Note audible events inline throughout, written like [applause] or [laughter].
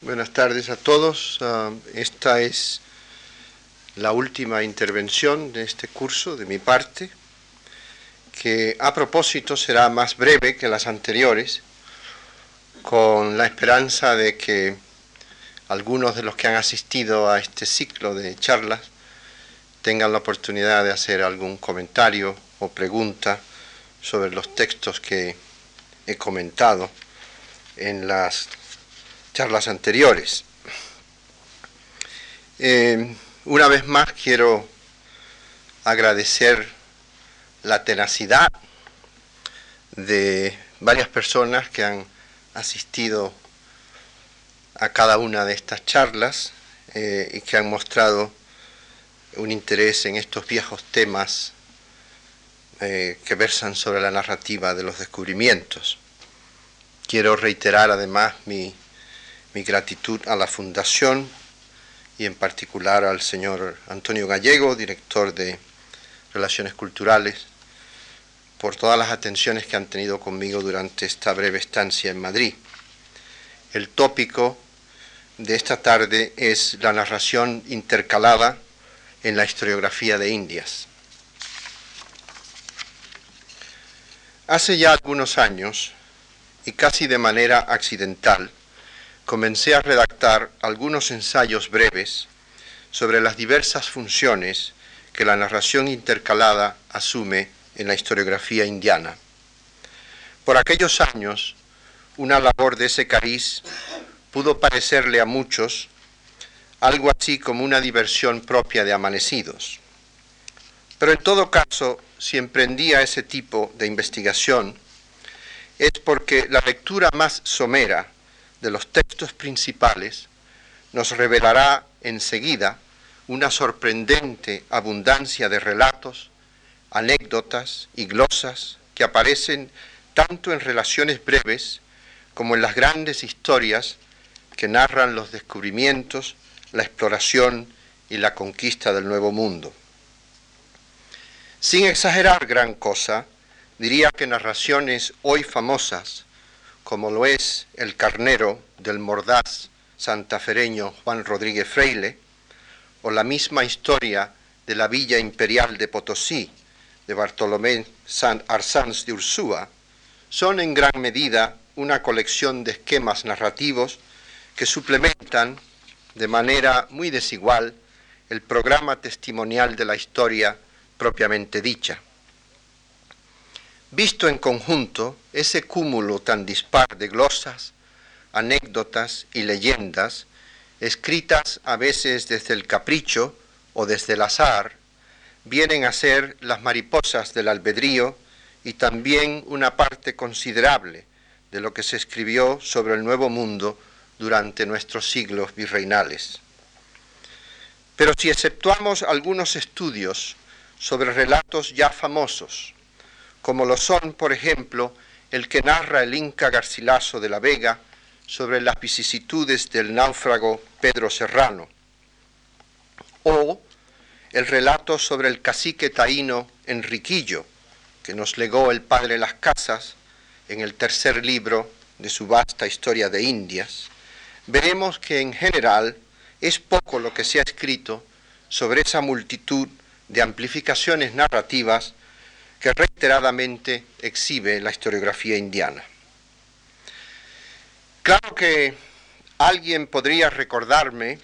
Buenas tardes a todos. Ah, esta es la última intervención de este curso de mi parte, que a propósito será más breve que las anteriores, con la esperanza de que algunos de los que han asistido a este ciclo de charlas tengan la oportunidad de hacer algún comentario o pregunta sobre los textos que he comentado en las charlas anteriores. Eh, una vez más quiero agradecer la tenacidad de varias personas que han asistido a cada una de estas charlas eh, y que han mostrado un interés en estos viejos temas eh, que versan sobre la narrativa de los descubrimientos. Quiero reiterar además mi mi gratitud a la Fundación y en particular al señor Antonio Gallego, director de Relaciones Culturales, por todas las atenciones que han tenido conmigo durante esta breve estancia en Madrid. El tópico de esta tarde es la narración intercalada en la historiografía de Indias. Hace ya algunos años, y casi de manera accidental, comencé a redactar algunos ensayos breves sobre las diversas funciones que la narración intercalada asume en la historiografía indiana. Por aquellos años, una labor de ese cariz pudo parecerle a muchos algo así como una diversión propia de amanecidos. Pero en todo caso, si emprendía ese tipo de investigación, es porque la lectura más somera de los textos principales nos revelará enseguida una sorprendente abundancia de relatos, anécdotas y glosas que aparecen tanto en relaciones breves como en las grandes historias que narran los descubrimientos, la exploración y la conquista del Nuevo Mundo. Sin exagerar gran cosa, diría que narraciones hoy famosas como lo es el carnero del mordaz santafereño Juan Rodríguez Freile, o la misma historia de la Villa Imperial de Potosí de Bartolomé San Arsanz de Ursúa, son en gran medida una colección de esquemas narrativos que suplementan de manera muy desigual el programa testimonial de la historia propiamente dicha. Visto en conjunto, ese cúmulo tan dispar de glosas, anécdotas y leyendas, escritas a veces desde el capricho o desde el azar, vienen a ser las mariposas del albedrío y también una parte considerable de lo que se escribió sobre el Nuevo Mundo durante nuestros siglos virreinales. Pero si exceptuamos algunos estudios sobre relatos ya famosos, como lo son, por ejemplo, el que narra el Inca Garcilaso de la Vega sobre las vicisitudes del náufrago Pedro Serrano, o el relato sobre el cacique taíno Enriquillo, que nos legó el padre Las Casas en el tercer libro de su vasta historia de Indias, veremos que en general es poco lo que se ha escrito sobre esa multitud de amplificaciones narrativas que reiteradamente exhibe la historiografía indiana. Claro que alguien podría recordarme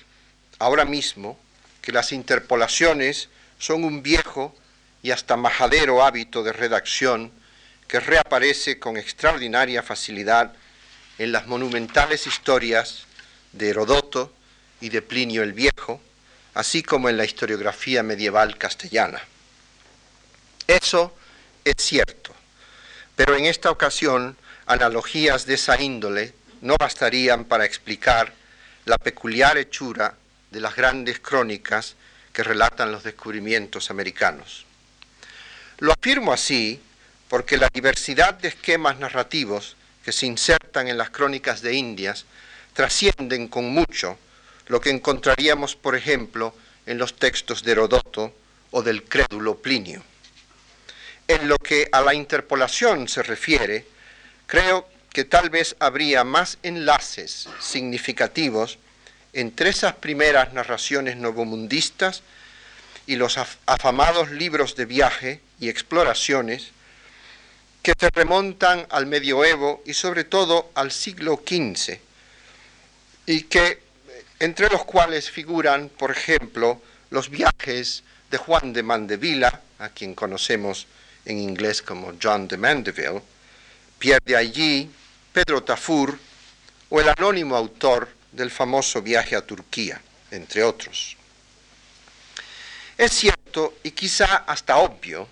ahora mismo que las interpolaciones son un viejo y hasta majadero hábito de redacción que reaparece con extraordinaria facilidad en las monumentales historias de Herodoto y de Plinio el Viejo, así como en la historiografía medieval castellana. Eso es cierto, pero en esta ocasión analogías de esa índole no bastarían para explicar la peculiar hechura de las grandes crónicas que relatan los descubrimientos americanos. Lo afirmo así porque la diversidad de esquemas narrativos que se insertan en las crónicas de Indias trascienden con mucho lo que encontraríamos, por ejemplo, en los textos de Herodoto o del crédulo Plinio. En lo que a la interpolación se refiere, creo que tal vez habría más enlaces significativos entre esas primeras narraciones novomundistas y los afamados libros de viaje y exploraciones que se remontan al medioevo y sobre todo al siglo XV, y que entre los cuales figuran, por ejemplo, los viajes de Juan de Mandevilla, a quien conocemos en inglés como John de Mandeville, Pierre de Ailly, Pedro Tafur o el anónimo autor del famoso viaje a Turquía, entre otros. Es cierto y quizá hasta obvio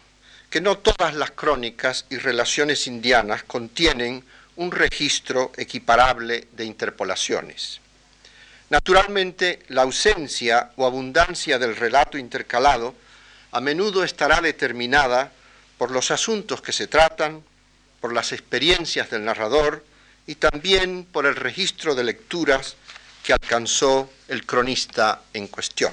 que no todas las crónicas y relaciones indianas contienen un registro equiparable de interpolaciones. Naturalmente, la ausencia o abundancia del relato intercalado a menudo estará determinada por los asuntos que se tratan, por las experiencias del narrador y también por el registro de lecturas que alcanzó el cronista en cuestión.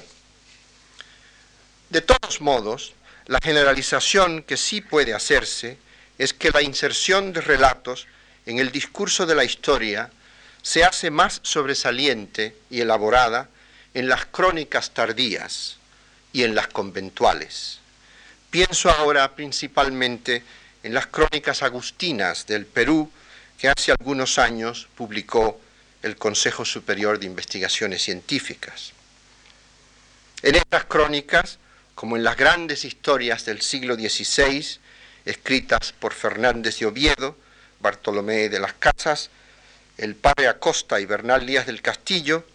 De todos modos, la generalización que sí puede hacerse es que la inserción de relatos en el discurso de la historia se hace más sobresaliente y elaborada en las crónicas tardías y en las conventuales. Pienso ahora principalmente en las crónicas agustinas del Perú que hace algunos años publicó el Consejo Superior de Investigaciones Científicas. En estas crónicas como en las grandes historias del siglo XVI, escritas por Fernández de Oviedo, Bartolomé de las Casas, el padre Acosta y Bernal Díaz del Castillo,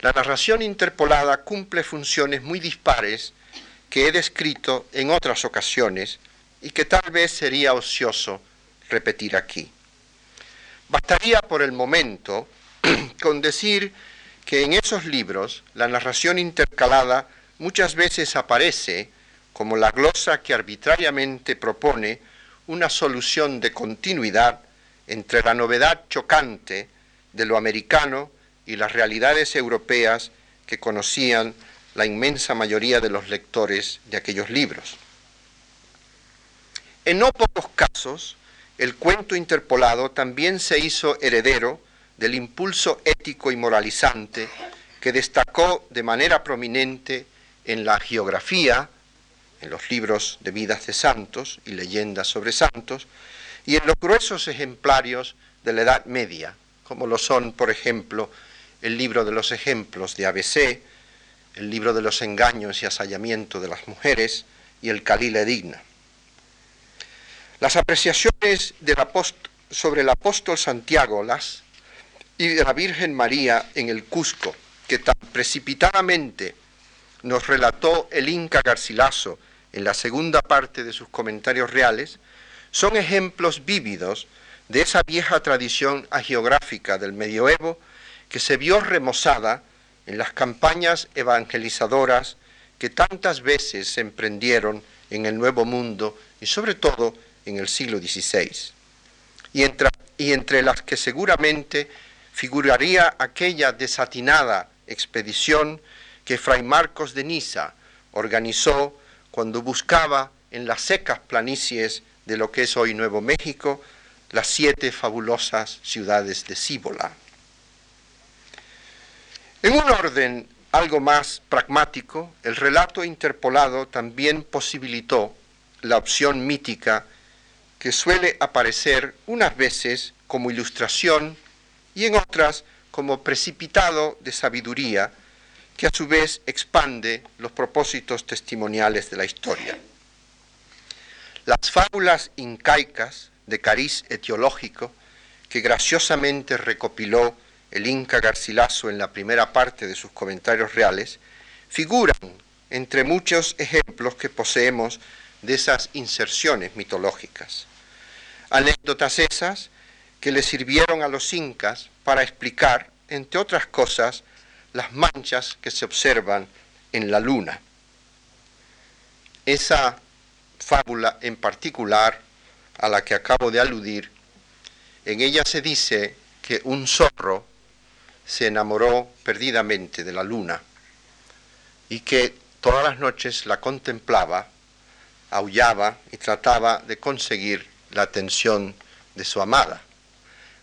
la narración interpolada cumple funciones muy dispares que he descrito en otras ocasiones y que tal vez sería ocioso repetir aquí. Bastaría por el momento [clears throat] con decir que en esos libros la narración intercalada muchas veces aparece como la glosa que arbitrariamente propone una solución de continuidad entre la novedad chocante de lo americano y las realidades europeas que conocían la inmensa mayoría de los lectores de aquellos libros. En no pocos casos, el cuento interpolado también se hizo heredero del impulso ético y moralizante que destacó de manera prominente en la geografía, en los libros de vidas de santos y leyendas sobre santos, y en los gruesos ejemplarios de la Edad Media, como lo son, por ejemplo, el libro de los ejemplos de ABC, el libro de los engaños y asallamiento de las mujeres y el Calile Digna. Las apreciaciones sobre el apóstol Santiago las, y de la Virgen María en el Cusco, que tan precipitadamente nos relató el Inca Garcilaso en la segunda parte de sus comentarios reales, son ejemplos vívidos de esa vieja tradición agiográfica del medioevo que se vio remozada en las campañas evangelizadoras que tantas veces se emprendieron en el Nuevo Mundo y sobre todo en el siglo XVI, y entre, y entre las que seguramente figuraría aquella desatinada expedición que Fray Marcos de Niza organizó cuando buscaba en las secas planicies de lo que es hoy Nuevo México las siete fabulosas ciudades de Cíbola. En un orden algo más pragmático, el relato interpolado también posibilitó la opción mítica que suele aparecer unas veces como ilustración y en otras como precipitado de sabiduría que a su vez expande los propósitos testimoniales de la historia. Las fábulas incaicas de cariz etiológico que graciosamente recopiló el Inca Garcilaso en la primera parte de sus comentarios reales, figuran entre muchos ejemplos que poseemos de esas inserciones mitológicas. Anécdotas esas que le sirvieron a los incas para explicar, entre otras cosas, las manchas que se observan en la luna. Esa fábula en particular a la que acabo de aludir, en ella se dice que un zorro se enamoró perdidamente de la luna y que todas las noches la contemplaba, aullaba y trataba de conseguir la atención de su amada.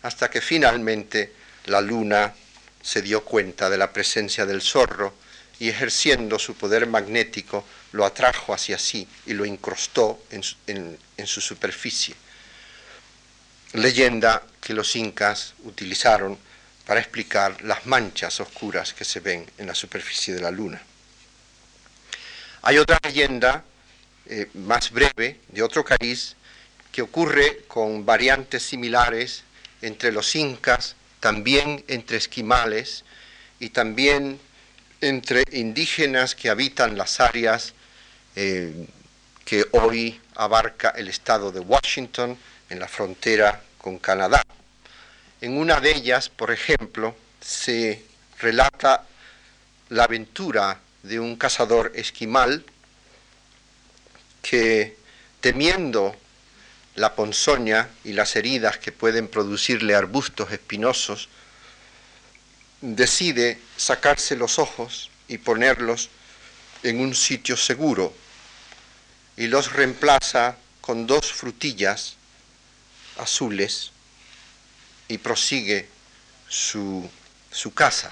hasta que finalmente la luna se dio cuenta de la presencia del zorro y ejerciendo su poder magnético lo atrajo hacia sí y lo incrustó en su, superficie. Leyenda que los incas utilizaron para explicar las manchas oscuras que se ven en la superficie de la luna. Hay otra leyenda eh, más breve de otro cariz que ocurre con variantes similares entre los incas, también entre esquimales y también entre indígenas que habitan las áreas eh, que hoy abarca el estado de Washington en la frontera con Canadá. En una de ellas, por ejemplo, se relata la aventura de un cazador esquimal que, temiendo la ponzoña y las heridas que pueden producirle arbustos espinosos, decide sacarse los ojos y ponerlos en un sitio seguro y los reemplaza con dos frutillas azules y prosigue su, su casa.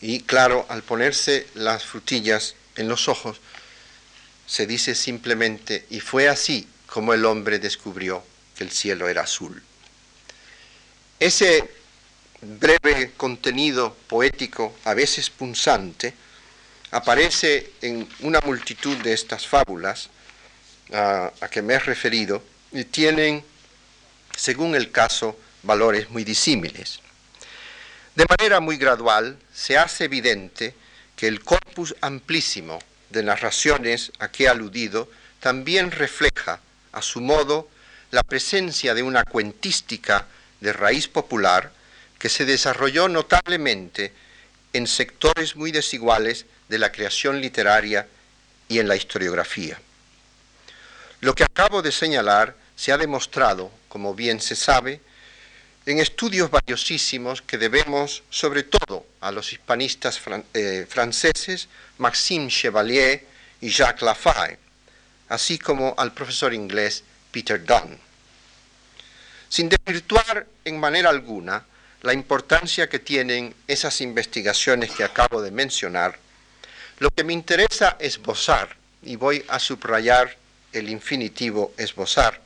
Y claro, al ponerse las frutillas en los ojos, se dice simplemente, y fue así como el hombre descubrió que el cielo era azul. Ese breve contenido poético, a veces punzante, aparece en una multitud de estas fábulas a, que me he referido y tienen, según el caso, valores muy disímiles. De manera muy gradual se hace evidente que el corpus amplísimo de narraciones a que he aludido también refleja, a su modo, la presencia de una cuentística de raíz popular que se desarrolló notablemente en sectores muy desiguales de la creación literaria y en la historiografía. Lo que acabo de señalar se ha demostrado, como bien se sabe, en estudios valiosísimos que debemos sobre todo a los hispanistas eh, franceses Maxime Chevalier y Jacques Lafaye, así como al profesor inglés Peter Dunn. Sin desvirtuar en manera alguna la importancia que tienen esas investigaciones que acabo de mencionar, lo que me interesa esbozar, y voy a subrayar el infinitivo esbozar,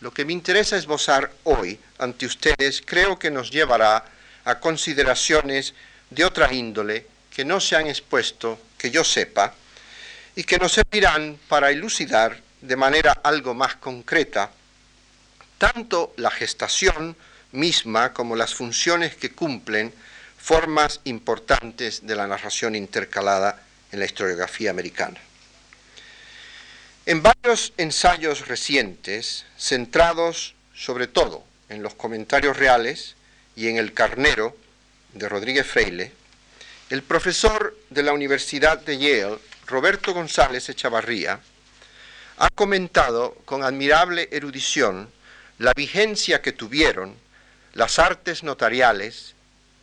lo que me interesa esbozar hoy ante ustedes creo que nos llevará a consideraciones de otra índole que no se han expuesto, que yo sepa, y que nos servirán para elucidar de manera algo más concreta tanto la gestación misma como las funciones que cumplen formas importantes de la narración intercalada en la historiografía americana. En varios ensayos recientes, centrados sobre todo en los comentarios reales y en el carnero de Rodríguez Freile, el profesor de la Universidad de Yale, Roberto González Echavarría, ha comentado con admirable erudición la vigencia que tuvieron las artes notariales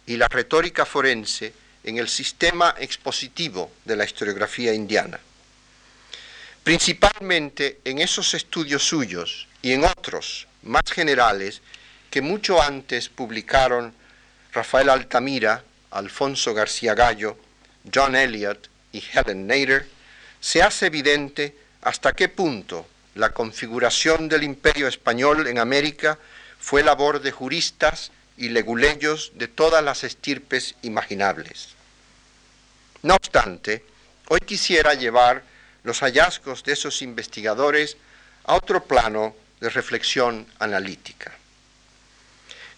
y la retórica forense en el sistema expositivo de la historiografía indiana. Principalmente en esos estudios suyos y en otros más generales que mucho antes publicaron Rafael Altamira, Alfonso García Gallo, John Elliot y Helen Nader, se hace evidente hasta qué punto la configuración del imperio español en América fue labor de juristas y leguleyos de todas las estirpes imaginables. No obstante, hoy quisiera llevar los hallazgos de esos investigadores a otro plano de reflexión analítica.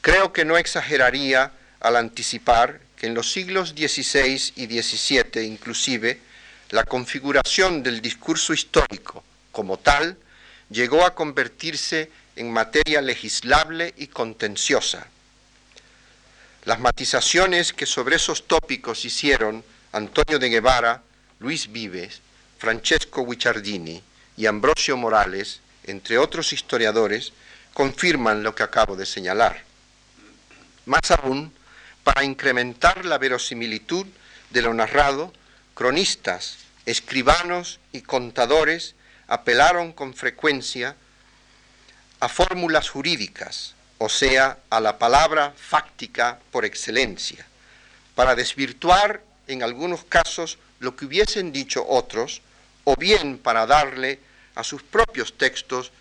Creo que no exageraría al anticipar que en los siglos XVI y XVII inclusive, la configuración del discurso histórico como tal llegó a convertirse en materia legislable y contenciosa. Las matizaciones que sobre esos tópicos hicieron Antonio de Guevara, Luis Vives, Francesco Guicciardini y Ambrosio Morales, entre otros historiadores, confirman lo que acabo de señalar. Más aún, para incrementar la verosimilitud de lo narrado, cronistas, escribanos y contadores apelaron con frecuencia a fórmulas jurídicas, o sea, a la palabra fáctica por excelencia, para desvirtuar en algunos casos lo que hubiesen dicho otros, o bien para darle a sus propios textos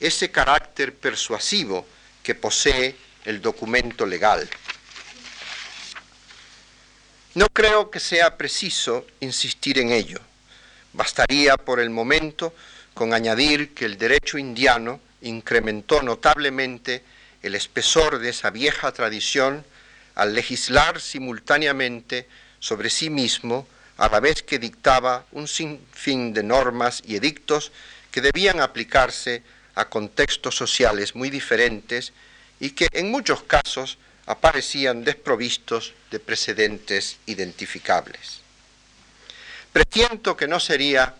ese carácter persuasivo que posee el documento legal. No creo que sea preciso insistir en ello. Bastaría por el momento con añadir que el derecho indiano incrementó notablemente el espesor de esa vieja tradición al legislar simultáneamente sobre sí mismo a la vez que dictaba un sinfín de normas y edictos que debían aplicarse a contextos sociales muy diferentes y que en muchos casos aparecían desprovistos de precedentes identificables. Presiento que no sería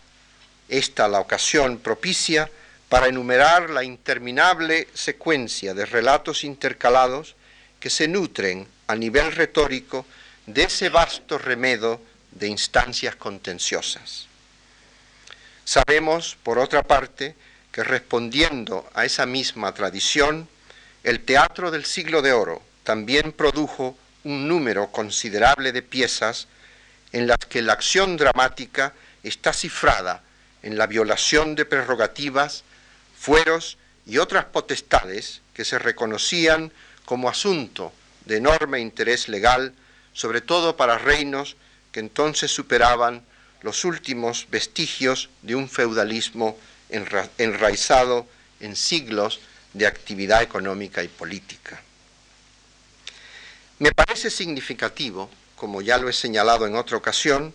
esta la ocasión propicia para enumerar la interminable secuencia de relatos intercalados que se nutren a nivel retórico de ese vasto remedo de instancias contenciosas. Sabemos, por otra parte, que respondiendo a esa misma tradición, el teatro del siglo de oro también produjo un número considerable de piezas en las que la acción dramática está cifrada en la violación de prerrogativas, fueros y otras potestades que se reconocían como asunto de enorme interés legal, sobre todo para reinos que entonces superaban los últimos vestigios de un feudalismo enraizado en siglos de actividad económica y política. Me parece significativo, como ya lo he señalado en otra ocasión,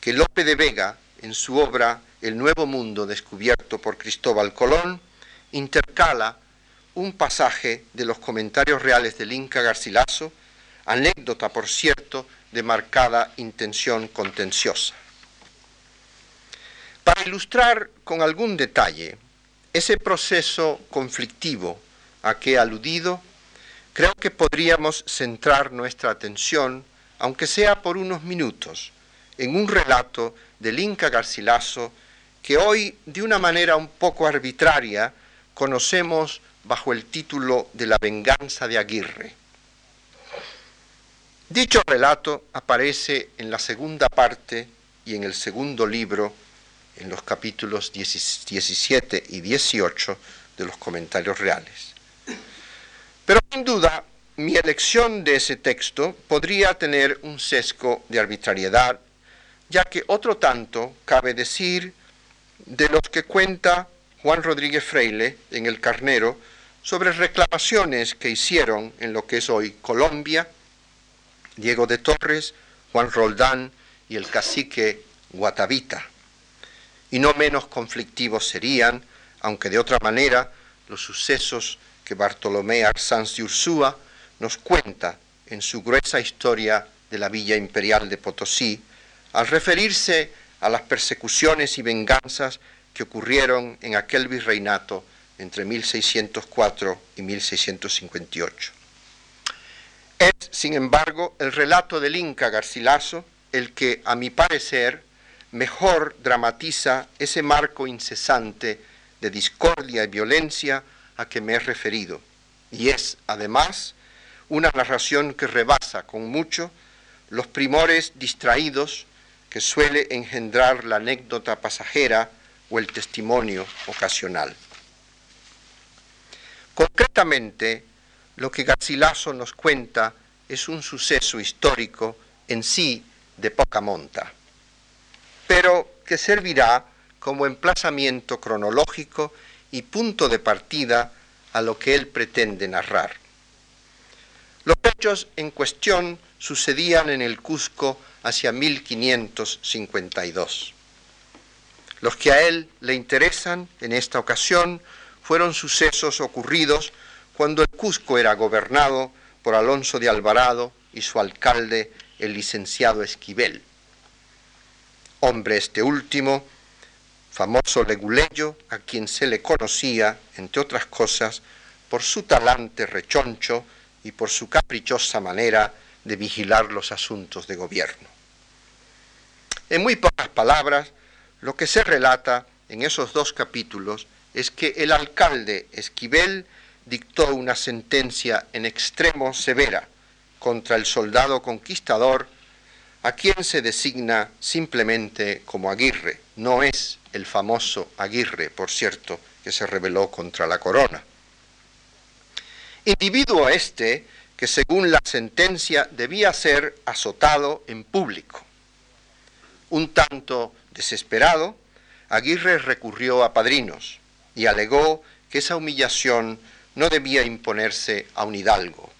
que Lope de Vega, en su obra El Nuevo Mundo descubierto por Cristóbal Colón, intercala un pasaje de los comentarios reales del Inca Garcilaso, anécdota, por cierto, de marcada intención contenciosa. Para ilustrar con algún detalle ese proceso conflictivo a que he aludido, creo que podríamos centrar nuestra atención, aunque sea por unos minutos, en un relato del Inca Garcilaso que hoy, de una manera un poco arbitraria, conocemos bajo el título de La venganza de Aguirre. Dicho relato aparece en la segunda parte y en el segundo libro, en los capítulos 17 y 18 de los comentarios reales. Pero sin duda, mi elección de ese texto podría tener un sesgo de arbitrariedad, ya que otro tanto cabe decir de los que cuenta Juan Rodríguez Freile en El Carnero sobre reclamaciones que hicieron en lo que es hoy Colombia, Diego de Torres, Juan Roldán y el cacique Guatavita. Y no menos conflictivos serían, aunque de otra manera, los sucesos que Bartolomé Arsanz de Ursúa nos cuenta en su gruesa historia de la Villa Imperial de Potosí, al referirse a las persecuciones y venganzas que ocurrieron en aquel virreinato entre 1604 y 1658. Es, sin embargo, el relato del Inca Garcilaso el que, a mi parecer, mejor dramatiza ese marco incesante de discordia y violencia a que me he referido, y es, además, una narración que rebasa con mucho los primores distraídos que suele engendrar la anécdota pasajera o el testimonio ocasional. Concretamente, lo que Garcilaso nos cuenta es un suceso histórico en sí de poca monta, pero que servirá como emplazamiento cronológico y punto de partida a lo que él pretende narrar. Los hechos en cuestión sucedían en el Cusco hacia 1552. Los que a él le interesan en esta ocasión fueron sucesos ocurridos cuando el Cusco era gobernado por Alonso de Alvarado y su alcalde, el licenciado Esquivel. Hombre este último, famoso leguleyo, a quien se le conocía, entre otras cosas, por su talante rechoncho y por su caprichosa manera de vigilar los asuntos de gobierno. En muy pocas palabras, lo que se relata en esos dos capítulos es que el alcalde Esquivel dictó una sentencia en extremo severa contra el soldado conquistador, a quien se designa simplemente como Aguirre. No es el famoso Aguirre, por cierto, que se rebeló contra la corona. Individuo este que según la sentencia debía ser azotado en público. Un tanto desesperado, Aguirre recurrió a padrinos y alegó que esa humillación no debía imponerse a un hidalgo.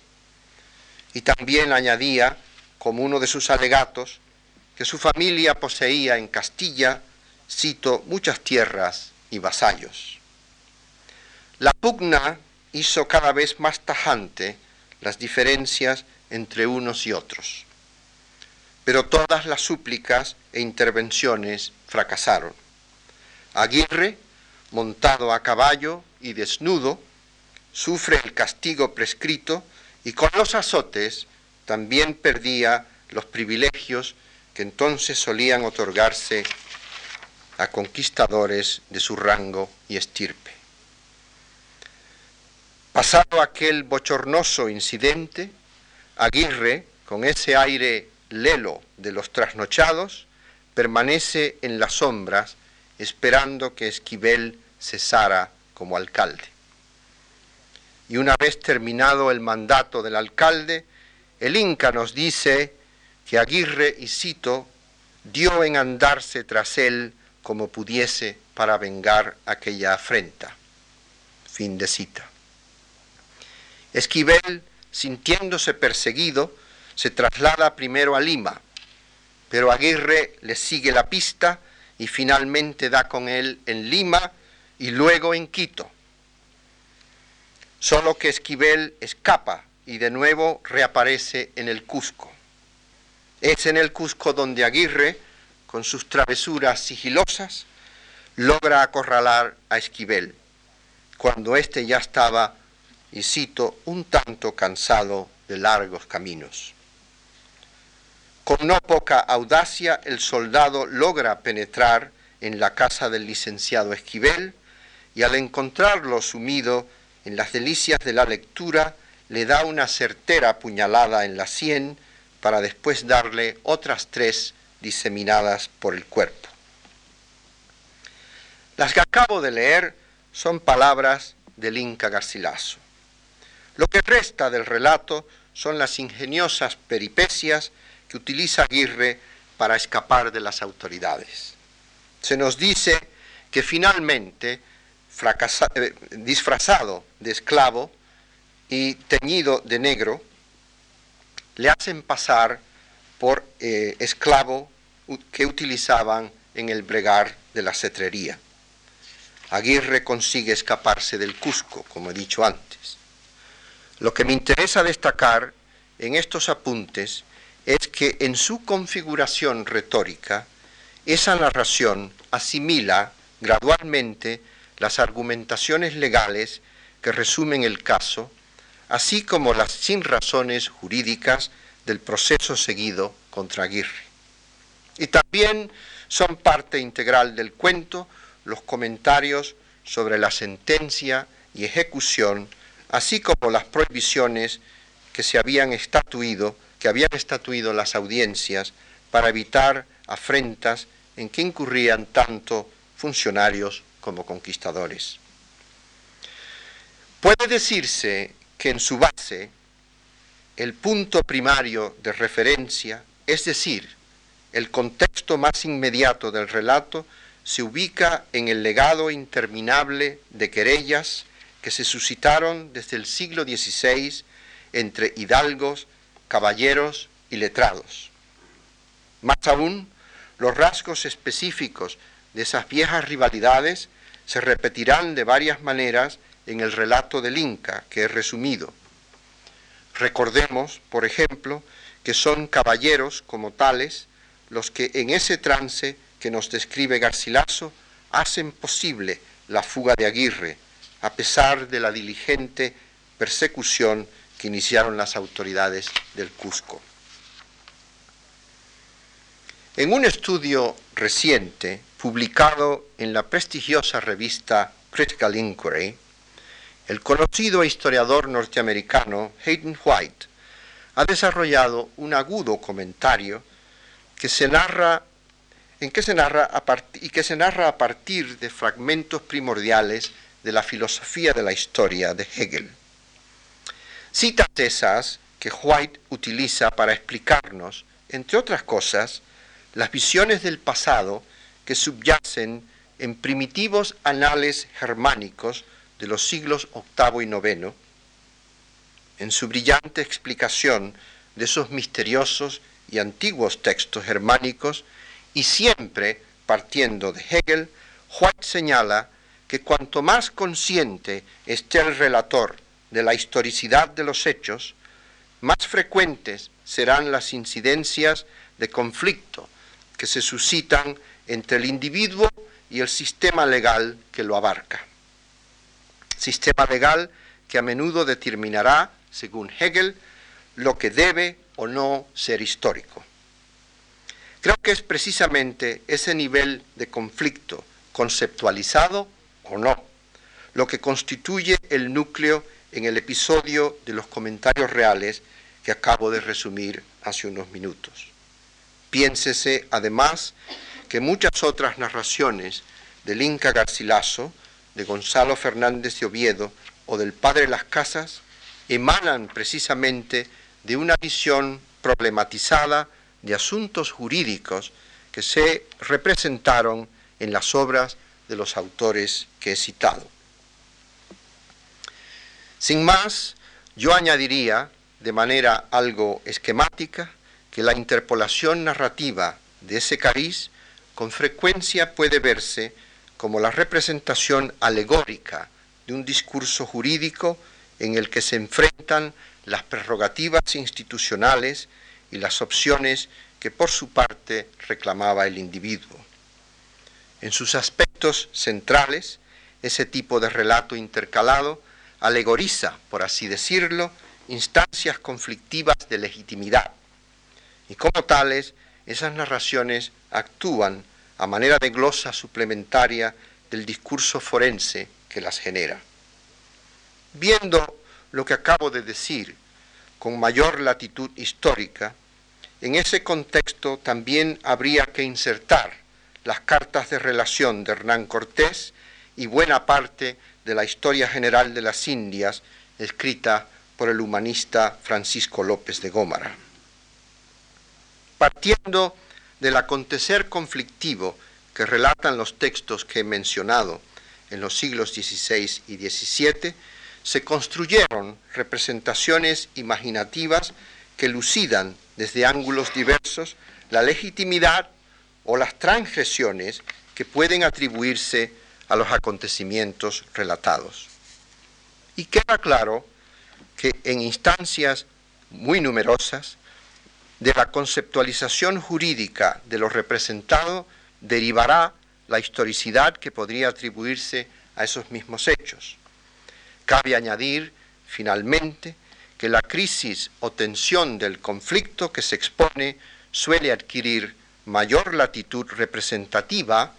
Y también añadía, como uno de sus alegatos, que su familia poseía en Castilla, cito, muchas tierras y vasallos. La pugna hizo cada vez más tajante las diferencias entre unos y otros. Pero todas las súplicas e intervenciones fracasaron. Aguirre, montado a caballo y desnudo, sufre el castigo prescrito y con los azotes también perdía los privilegios que entonces solían otorgarse a conquistadores de su rango y estirpe. Pasado aquel bochornoso incidente, Aguirre, con ese aire lelo de los trasnochados, permanece en las sombras esperando que Esquivel cesara como alcalde. Y una vez terminado el mandato del alcalde, el Inca nos dice que Aguirre, y cito, dio en andarse tras él como pudiese para vengar aquella afrenta. Fin de cita. Esquivel, sintiéndose perseguido, se traslada primero a Lima, pero Aguirre le sigue la pista y finalmente da con él en Lima y luego en Quito. Solo que Esquivel escapa y de nuevo reaparece en el Cusco. Es en el Cusco donde Aguirre, con sus travesuras sigilosas, logra acorralar a Esquivel, cuando éste ya estaba y cito, un tanto cansado de largos caminos. Con no poca audacia el soldado logra penetrar en la casa del licenciado Esquivel y al encontrarlo sumido en las delicias de la lectura, le da una certera puñalada en la sien para después darle otras tres diseminadas por el cuerpo. Las que acabo de leer son palabras del Inca Garcilaso. Lo que resta del relato son las ingeniosas peripecias que utiliza Aguirre para escapar de las autoridades. Se nos dice que finalmente, eh, disfrazado de esclavo y teñido de negro, le hacen pasar por eh, esclavo que utilizaban en el bregar de la cetrería. Aguirre consigue escaparse del Cusco, como he dicho antes. Lo que me interesa destacar en estos apuntes es que en su configuración retórica, esa narración asimila gradualmente las argumentaciones legales que resumen el caso, así como las sin razones jurídicas del proceso seguido contra Aguirre. Y también son parte integral del cuento los comentarios sobre la sentencia y ejecución así como las prohibiciones que se habían estatuido, que habían estatuido las audiencias para evitar afrentas en que incurrían tanto funcionarios como conquistadores. Puede decirse que en su base el punto primario de referencia, es decir, el contexto más inmediato del relato, se ubica en el legado interminable de querellas, que se suscitaron desde el siglo XVI entre hidalgos, caballeros y letrados. Más aún, los rasgos específicos de esas viejas rivalidades se repetirán de varias maneras en el relato del Inca, que es resumido. Recordemos, por ejemplo, que son caballeros como tales los que en ese trance que nos describe Garcilaso hacen posible la fuga de Aguirre, a pesar de la diligente persecución que iniciaron las autoridades del Cusco. En un estudio reciente, publicado en la prestigiosa revista Critical Inquiry, el conocido historiador norteamericano Hayden White ha desarrollado un agudo comentario que se narra, narra y que se narra a partir de fragmentos primordiales de la filosofía de la historia de Hegel. Citas esas que White utiliza para explicarnos, entre otras cosas, las visiones del pasado que subyacen en primitivos anales germánicos de los siglos VIII y IX, en su brillante explicación de esos misteriosos y antiguos textos germánicos, y siempre partiendo de Hegel, White señala que cuanto más consciente esté el relator de la historicidad de los hechos, más frecuentes serán las incidencias de conflicto que se suscitan entre el individuo y el sistema legal que lo abarca. Sistema legal que a menudo determinará, según Hegel, lo que debe o no ser histórico. Creo que es precisamente ese nivel de conflicto, conceptualizado o no, lo que constituye el núcleo en el episodio de los comentarios reales que acabo de resumir hace unos minutos. Piénsese además que muchas otras narraciones del Inca Garcilaso, de Gonzalo Fernández de Oviedo o del Padre Las Casas emanan precisamente de una visión problematizada de asuntos jurídicos que se representaron en las obras de los autores que he citado. Sin más, yo añadiría de manera algo esquemática que la interpolación narrativa de ese cariz con frecuencia puede verse como la representación alegórica de un discurso jurídico en el que se enfrentan las prerrogativas institucionales y las opciones que por su parte reclamaba el individuo. En sus aspectos centrales, ese tipo de relato intercalado alegoriza, por así decirlo, instancias conflictivas de legitimidad, y como tales, esas narraciones actúan a manera de glosa suplementaria del discurso forense que las genera. Viendo lo que acabo de decir con mayor latitud histórica, en ese contexto también habría que insertar las cartas de relación de Hernán Cortés y buena parte de la historia general de las Indias escrita por el humanista Francisco López de Gómara. Partiendo del acontecer conflictivo que relatan los textos que he mencionado en los siglos XVI y XVII, se construyeron representaciones imaginativas que lucidan desde ángulos diversos la legitimidad o las transgresiones que pueden atribuirse a los acontecimientos relatados. Y queda claro que en instancias muy numerosas de la conceptualización jurídica de lo representado derivará la historicidad que podría atribuirse a esos mismos hechos. Cabe añadir, finalmente, que la crisis o tensión del conflicto que se expone suele adquirir mayor latitud representativa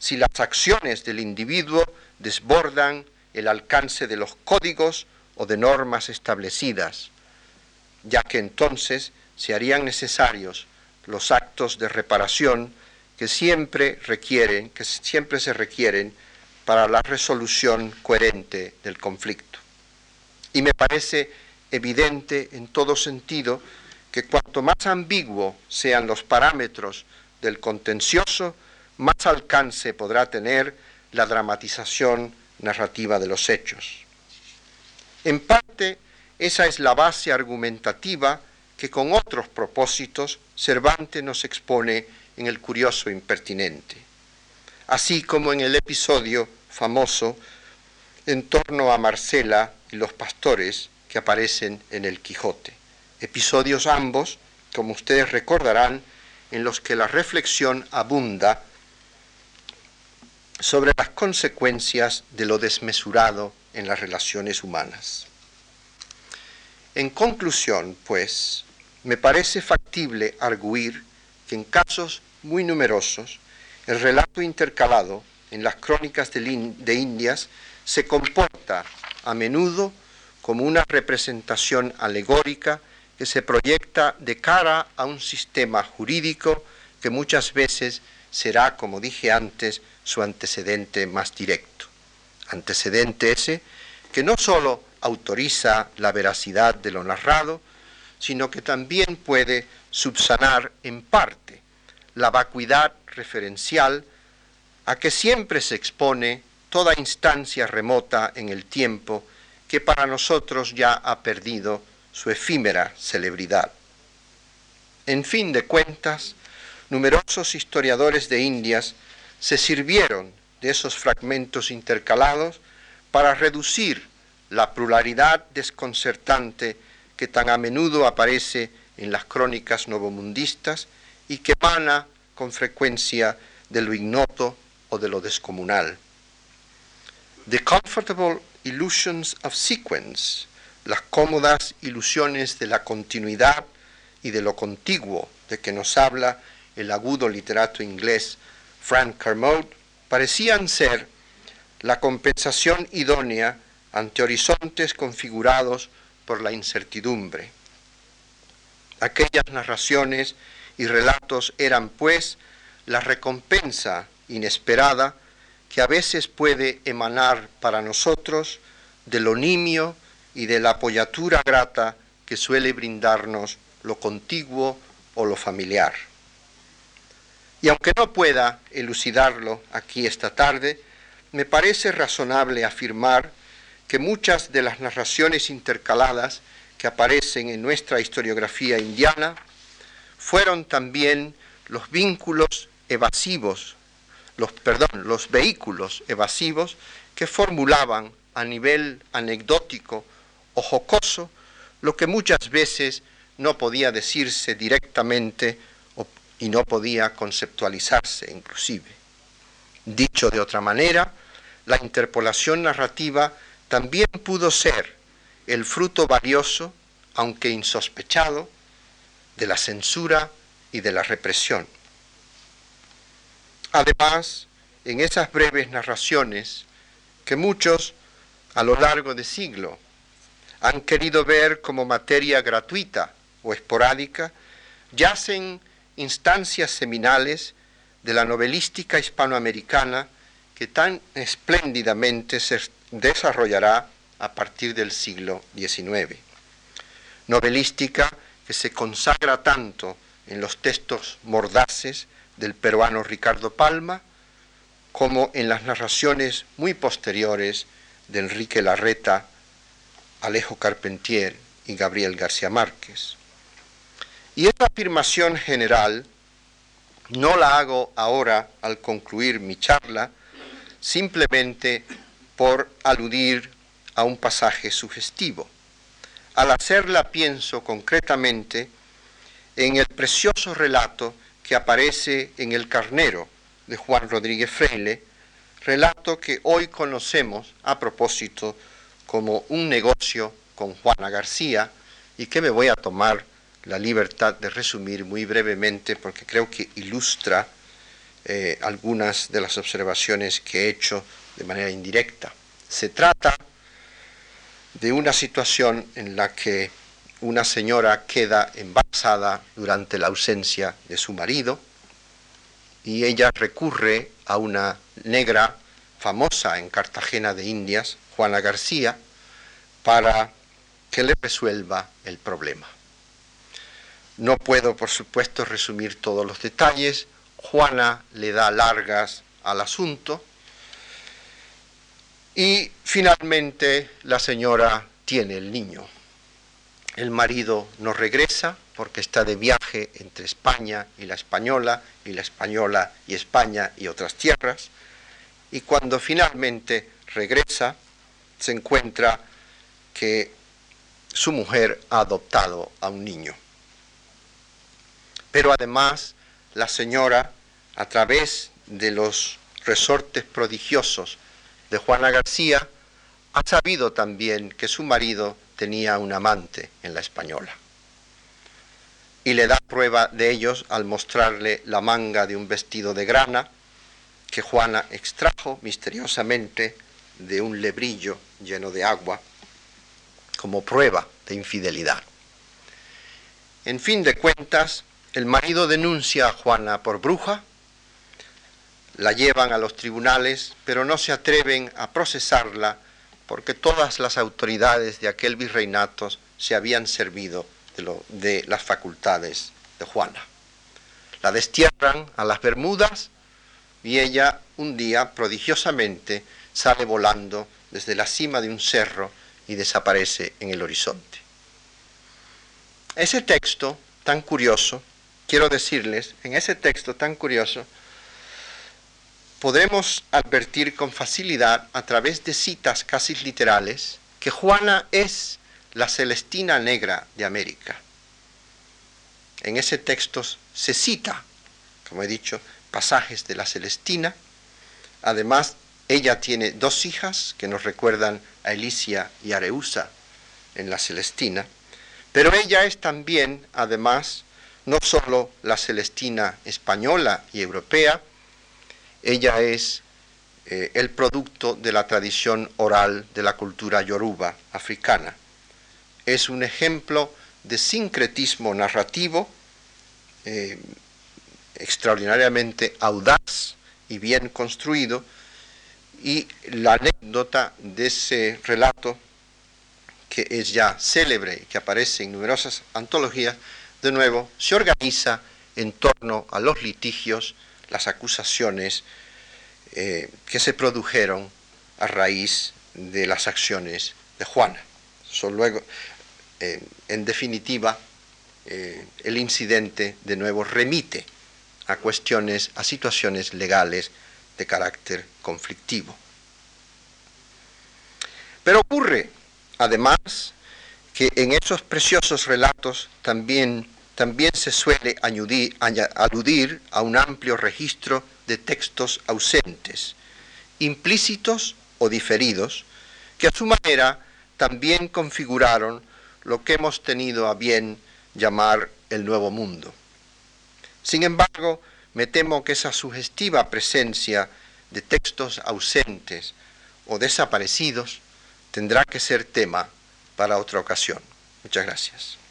si las acciones del individuo desbordan el alcance de los códigos o de normas establecidas, ya que entonces se harían necesarios los actos de reparación que siempre requieren, que siempre se requieren para la resolución coherente del conflicto. Y me parece evidente en todo sentido que cuanto más ambiguo sean los parámetros del contencioso, más alcance podrá tener la dramatización narrativa de los hechos. En parte, esa es la base argumentativa que con otros propósitos Cervantes nos expone en el curioso impertinente, así como en el episodio famoso en torno a Marcela y los pastores que aparecen en el Quijote. Episodios ambos, como ustedes recordarán, en los que la reflexión abunda sobre las consecuencias de lo desmesurado en las relaciones humanas. En conclusión, pues, me parece factible arguir que en casos muy numerosos, el relato intercalado en las crónicas de, Indias se comporta a menudo como una representación alegórica que se proyecta de cara a un sistema jurídico que muchas veces será, como dije antes, su antecedente más directo. Antecedente ese que no sólo autoriza la veracidad de lo narrado, sino que también puede subsanar en parte la vacuidad referencial a que siempre se expone toda instancia remota en el tiempo que para nosotros ya ha perdido su efímera celebridad. En fin de cuentas, numerosos historiadores de Indias se sirvieron de esos fragmentos intercalados para reducir la pluralidad desconcertante que tan a menudo aparece en las crónicas novomundistas y que emana con frecuencia de lo ignoto o de lo descomunal. The comfortable illusions of sequence, las cómodas ilusiones de la continuidad y de lo contiguo de que nos habla el agudo literato inglés Frank Kermode, parecían ser la compensación idónea ante horizontes configurados por la incertidumbre. Aquellas narraciones y relatos eran, pues, la recompensa inesperada que a veces puede emanar para nosotros de lo nimio y de la apoyatura grata que suele brindarnos lo contiguo o lo familiar. Y aunque no pueda elucidarlo aquí esta tarde, me parece razonable afirmar que muchas de las narraciones intercaladas que aparecen en nuestra historiografía indiana fueron también los vínculos evasivos, los, perdón, los vehículos evasivos que formulaban a nivel anecdótico o jocoso lo que muchas veces no podía decirse directamente y no podía conceptualizarse inclusive. Dicho de otra manera, la interpolación narrativa también pudo ser el fruto valioso, aunque insospechado, de la censura y de la represión. Además, en esas breves narraciones que muchos a lo largo de siglo han querido ver como materia gratuita o esporádica, yacen instancias seminales de la novelística hispanoamericana que tan espléndidamente se desarrollará a partir del siglo XIX. Novelística que se consagra tanto en los textos mordaces del peruano Ricardo Palma, como en las narraciones muy posteriores de Enrique Larreta, Alejo Carpentier y Gabriel García Márquez. Y esta afirmación general no la hago ahora al concluir mi charla, simplemente por aludir a un pasaje sugestivo. Al hacerla pienso concretamente en el precioso relato que aparece en El Carnero de Juan Rodríguez Freile, relato que hoy conocemos a propósito como un negocio con Juana García y que me voy a tomar la libertad de resumir muy brevemente porque creo que ilustra eh, algunas de las observaciones que he hecho de manera indirecta. Se trata de una situación en la que una señora queda embarazada durante la ausencia de su marido y ella recurre a una negra famosa en Cartagena de Indias, Juana García, para que le resuelva el problema. No puedo, por supuesto, resumir todos los detalles. Juana le da largas al asunto y finalmente la señora tiene el niño. El marido no regresa porque está de viaje entre España y la española, y la española y España y otras tierras. Y cuando finalmente regresa, se encuentra que su mujer ha adoptado a un niño. Pero además, la señora, a través de los resortes prodigiosos de Juana García, ha sabido también que su marido tenía un amante en la española. Y le da prueba de ellos al mostrarle la manga de un vestido de grana que Juana extrajo misteriosamente de un lebrillo lleno de agua como prueba de infidelidad. En fin de cuentas, el marido denuncia a Juana por bruja, la llevan a los tribunales, pero no se atreven a procesarla porque todas las autoridades de aquel virreinato se habían servido de, las facultades de Juana. La destierran a las Bermudas y ella un día prodigiosamente sale volando desde la cima de un cerro y desaparece en el horizonte. Ese texto tan curioso, quiero decirles, en ese texto tan curioso, podemos advertir con facilidad a través de citas casi literales que Juana es la Celestina Negra de América. En ese texto se cita, como he dicho, pasajes de la Celestina. Además, ella tiene dos hijas que nos recuerdan a Elicia y Areusa en la Celestina. Pero ella es también, además, no solo la Celestina española y europea, ella es eh, el producto de la tradición oral de la cultura yoruba africana. Es un ejemplo de sincretismo narrativo eh, extraordinariamente audaz y bien construido, y la anécdota de ese relato, que es ya célebre y que aparece en numerosas antologías, de nuevo se organiza en torno a los litigios, las acusaciones eh, que se produjeron a raíz de las acciones de Juana. luego, eh, en definitiva, eh, el incidente de nuevo remite a cuestiones, a situaciones legales de carácter conflictivo. Pero ocurre, además, que en esos preciosos relatos también, también se suele aludir a un amplio registro de textos ausentes, implícitos o diferidos, que a su manera también configuraron lo que hemos tenido a bien llamar el Nuevo Mundo. Sin embargo, me temo que esa sugestiva presencia de textos ausentes o desaparecidos tendrá que ser tema para otra ocasión. Muchas gracias.